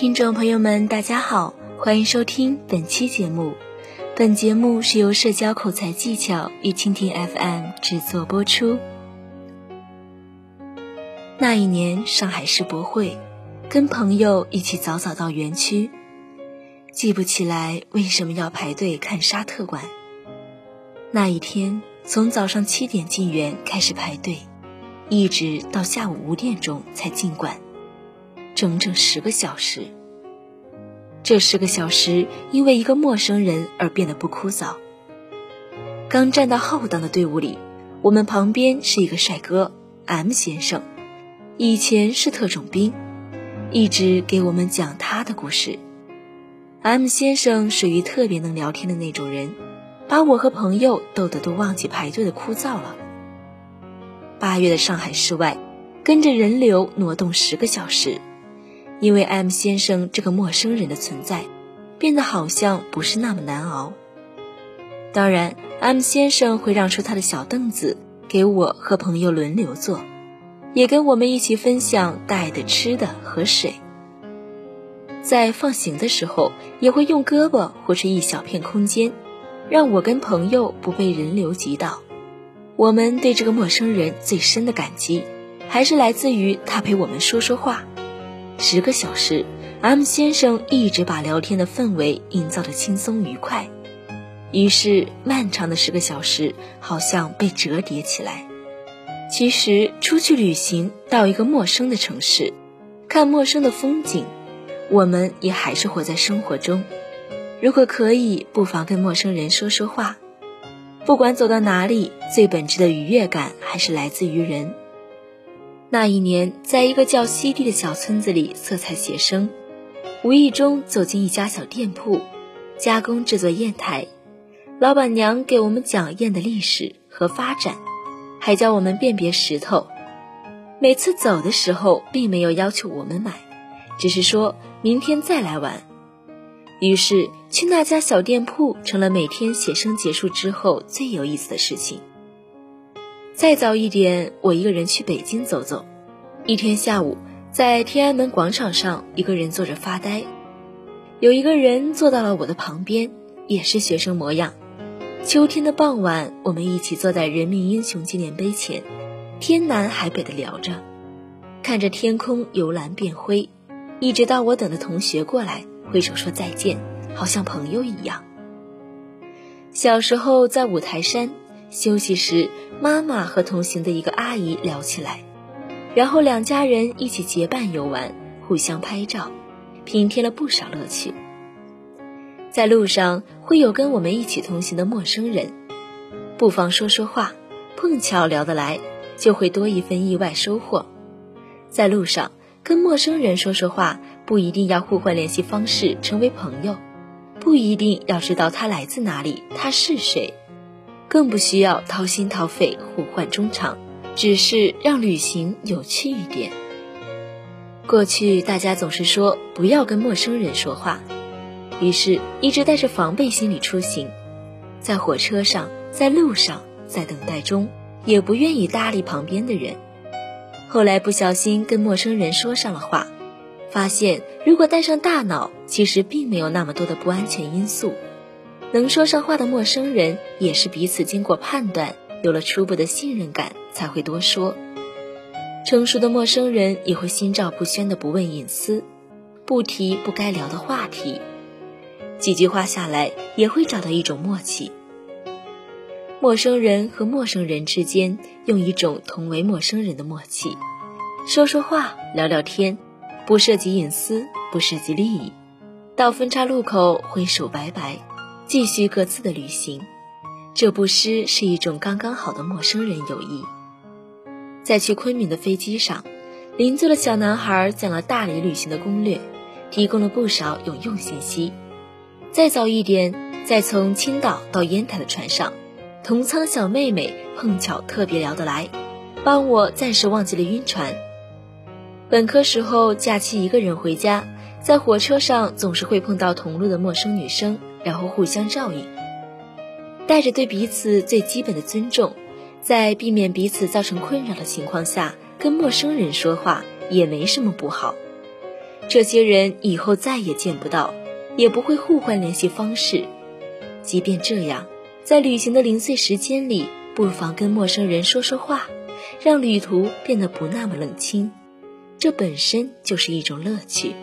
听众朋友们，大家好，欢迎收听本期节目。本节目是由社交口才技巧与蜻蜓 FM 制作播出。那一年上海世博会，跟朋友一起早早到园区，记不起来为什么要排队看沙特馆。那一天从早上七点进园开始排队，一直到下午五点钟才进馆，整整十个小时。这十个小时因为一个陌生人而变得不枯燥。刚站到后档的队伍里，我们旁边是一个帅哥 M 先生，以前是特种兵，一直给我们讲他的故事。M 先生属于特别能聊天的那种人，把我和朋友逗得都忘记排队的枯燥了。八月的上海市外，跟着人流挪动十个小时。因为 M 先生这个陌生人的存在，变得好像不是那么难熬。当然，M 先生会让出他的小凳子给我和朋友轮流坐，也跟我们一起分享带的吃的和水。在放行的时候，也会用胳膊或是一小片空间，让我跟朋友不被人流挤倒。我们对这个陌生人最深的感激，还是来自于他陪我们说说话。十个小时，M 先生一直把聊天的氛围营造的轻松愉快，于是漫长的十个小时好像被折叠起来。其实出去旅行到一个陌生的城市，看陌生的风景，我们也还是活在生活中。如果可以，不妨跟陌生人说说话。不管走到哪里，最本质的愉悦感还是来自于人。那一年，在一个叫西堤的小村子里，色彩写生，无意中走进一家小店铺，加工制作砚台。老板娘给我们讲砚的历史和发展，还教我们辨别石头。每次走的时候，并没有要求我们买，只是说明天再来玩。于是，去那家小店铺成了每天写生结束之后最有意思的事情。再早一点，我一个人去北京走走。一天下午，在天安门广场上，一个人坐着发呆。有一个人坐到了我的旁边，也是学生模样。秋天的傍晚，我们一起坐在人民英雄纪念碑前，天南海北的聊着，看着天空由蓝变灰，一直到我等的同学过来挥手说再见，好像朋友一样。小时候在五台山。休息时，妈妈和同行的一个阿姨聊起来，然后两家人一起结伴游玩，互相拍照，平添了不少乐趣。在路上会有跟我们一起同行的陌生人，不妨说说话，碰巧聊得来，就会多一份意外收获。在路上跟陌生人说说话，不一定要互换联系方式成为朋友，不一定要知道他来自哪里，他是谁。更不需要掏心掏肺互换衷肠，只是让旅行有趣一点。过去大家总是说不要跟陌生人说话，于是一直带着防备心理出行，在火车上，在路上，在等待中，也不愿意搭理旁边的人。后来不小心跟陌生人说上了话，发现如果带上大脑，其实并没有那么多的不安全因素。能说上话的陌生人，也是彼此经过判断，有了初步的信任感才会多说。成熟的陌生人也会心照不宣的不问隐私，不提不该聊的话题，几句话下来也会找到一种默契。陌生人和陌生人之间用一种同为陌生人的默契，说说话，聊聊天，不涉及隐私，不涉及利益，到分岔路口挥手拜拜。继续各自的旅行，这不失是一种刚刚好的陌生人友谊。在去昆明的飞机上，邻座的小男孩讲了大理旅行的攻略，提供了不少有用信息。再早一点，在从青岛到烟台的船上，同舱小妹妹碰巧特别聊得来，帮我暂时忘记了晕船。本科时候假期一个人回家，在火车上总是会碰到同路的陌生女生。然后互相照应，带着对彼此最基本的尊重，在避免彼此造成困扰的情况下，跟陌生人说话也没什么不好。这些人以后再也见不到，也不会互换联系方式。即便这样，在旅行的零碎时间里，不妨跟陌生人说说话，让旅途变得不那么冷清。这本身就是一种乐趣。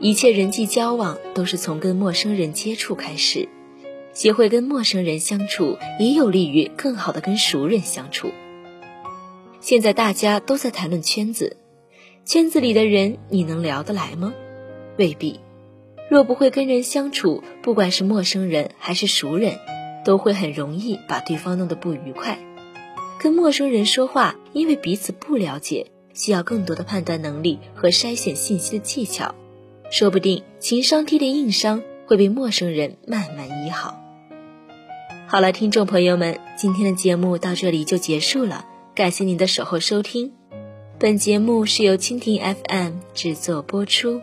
一切人际交往都是从跟陌生人接触开始，学会跟陌生人相处，也有利于更好的跟熟人相处。现在大家都在谈论圈子，圈子里的人你能聊得来吗？未必。若不会跟人相处，不管是陌生人还是熟人，都会很容易把对方弄得不愉快。跟陌生人说话，因为彼此不了解，需要更多的判断能力和筛选信息的技巧。说不定情商低的硬伤会被陌生人慢慢医好。好了，听众朋友们，今天的节目到这里就结束了，感谢您的守候收听。本节目是由蜻蜓 FM 制作播出。